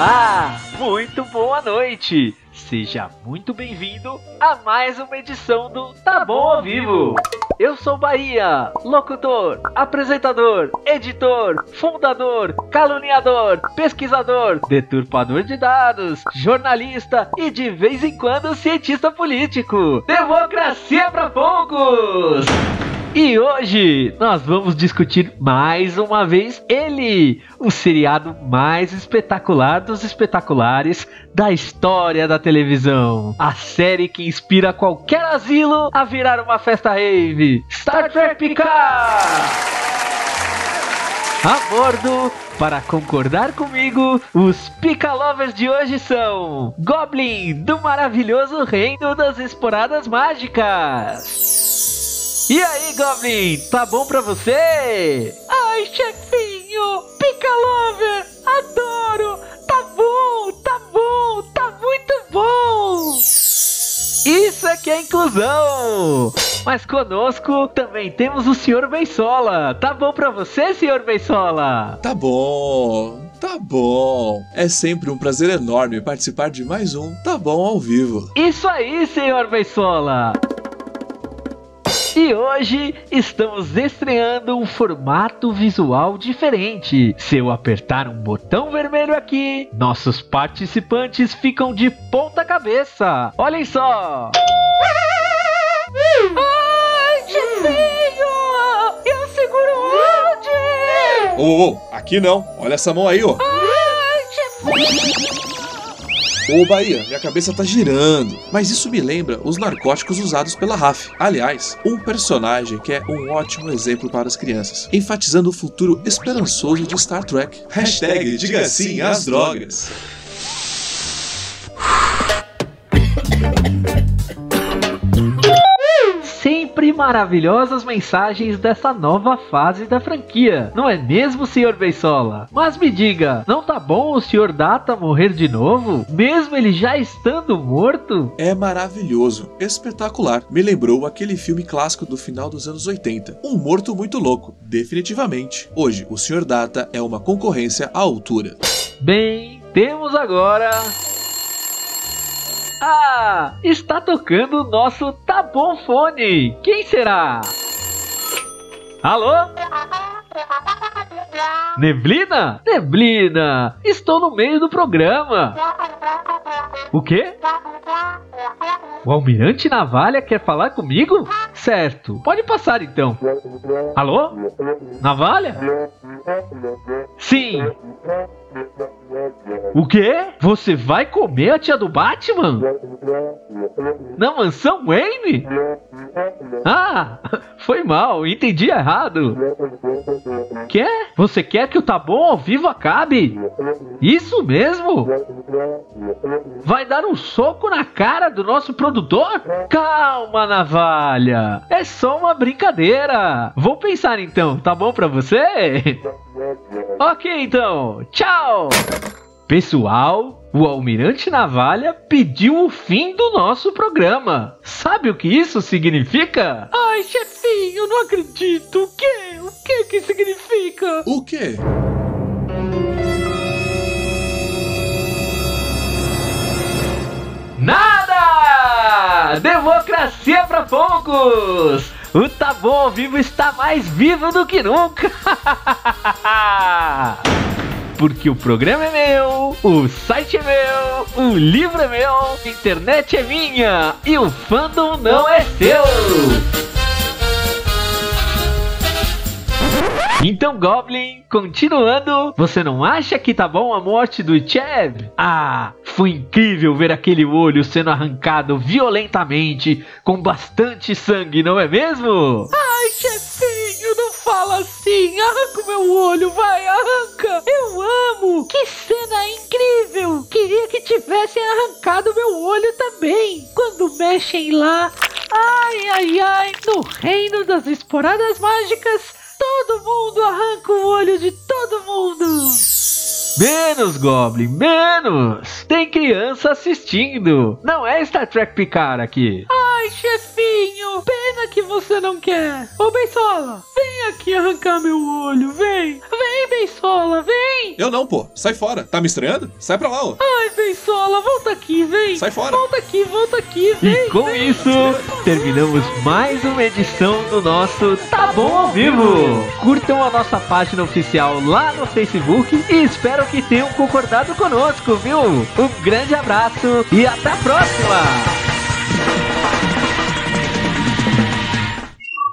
Olá, muito boa noite. Seja muito bem-vindo a mais uma edição do Tá Bom ao Vivo. Eu sou Bahia, locutor, apresentador, editor, fundador, caluniador, pesquisador, deturpador de dados, jornalista e de vez em quando cientista político. Democracia para poucos! E hoje nós vamos discutir mais uma vez ele, o seriado mais espetacular dos espetaculares da história da televisão. A série que inspira qualquer asilo a virar uma festa rave. Star Trek Picard! A bordo, para concordar comigo, os Picalovers de hoje são Goblin, do maravilhoso reino das esporadas mágicas. E aí, Goblin, tá bom pra você? Ai, chefinho, Pica Lover, adoro! Tá bom, tá bom, tá muito bom! Isso aqui é inclusão! Mas conosco também temos o Sr. Beisola. Tá bom pra você, Sr. Beisola? Tá bom. Tá bom. É sempre um prazer enorme participar de mais um Tá Bom ao vivo. Isso aí, Sr. Beisola! E hoje estamos estreando um formato visual diferente. Se eu apertar um botão vermelho aqui, nossos participantes ficam de ponta cabeça. Olhem só! Ai, Tizinho! Eu seguro onde? Ô, oh, oh, aqui não. Olha essa mão aí, ó. Ai, Tizinho! Ô Bahia, minha cabeça tá girando. Mas isso me lembra os narcóticos usados pela RAF. Aliás, um personagem que é um ótimo exemplo para as crianças, enfatizando o futuro esperançoso de Star Trek. Hashtag diga sim às drogas. Maravilhosas mensagens dessa nova fase da franquia. Não é mesmo, Sr. Beisola? Mas me diga, não tá bom o Sr. Data morrer de novo? Mesmo ele já estando morto? É maravilhoso, espetacular. Me lembrou aquele filme clássico do final dos anos 80. Um morto muito louco, definitivamente. Hoje, o Sr. Data é uma concorrência à altura. Bem, temos agora ah, está tocando o nosso Tá Bom Fone. Quem será? Alô? Neblina? Neblina, estou no meio do programa. O quê? O almirante Navalha quer falar comigo? Certo, pode passar então. Alô? Navalha? Sim. O quê? Você vai comer a tia do Batman? Na mansão Wayne? Ah, foi mal, entendi errado. Quer? Você quer que o Tá Bom ao vivo acabe? Isso mesmo? Vai dar um soco na cara do nosso produtor? Calma, navalha. É só uma brincadeira. Vou pensar então, tá bom pra você? ok, então. Tchau. Pessoal, o Almirante Navalha pediu o fim do nosso programa. Sabe o que isso significa? Ai, chefinho, não acredito. O que? O que que significa? O quê? Nada! Democracia para poucos! O Tá Bom ao Vivo está mais vivo do que nunca! porque o programa é meu, o site é meu, o livro é meu, a internet é minha e o fandom não é seu. Então, Goblin, continuando, você não acha que tá bom a morte do Cheb? Ah, foi incrível ver aquele olho sendo arrancado violentamente, com bastante sangue, não é mesmo? Ai, chefinho, não fala assim! Arranca o meu olho, vai, arranca! Eu amo! Que cena incrível! Queria que tivessem arrancado meu olho também! Quando mexem lá, ai, ai, ai, no reino das esporadas mágicas, todo mundo arranca o olho de todo mundo! Menos, Goblin, menos! Tem criança assistindo! Não é Star Trek Picard aqui! Ai, chefinho! Pena que você não quer! Ô, Bensola, vem aqui arrancar meu olho, vem! Vem, Bensola, vem! Eu não, pô. Sai fora. Tá me estranhando? Sai pra lá, ó. Ai, Bensola, volta aqui, vem. Sai fora. Volta aqui, volta aqui, vem. E com vem. isso, terminamos mais uma edição do nosso Tá Bom ao Vivo. Curtam a nossa página oficial lá no Facebook e espero que tenham concordado conosco, viu? Um grande abraço e até a próxima!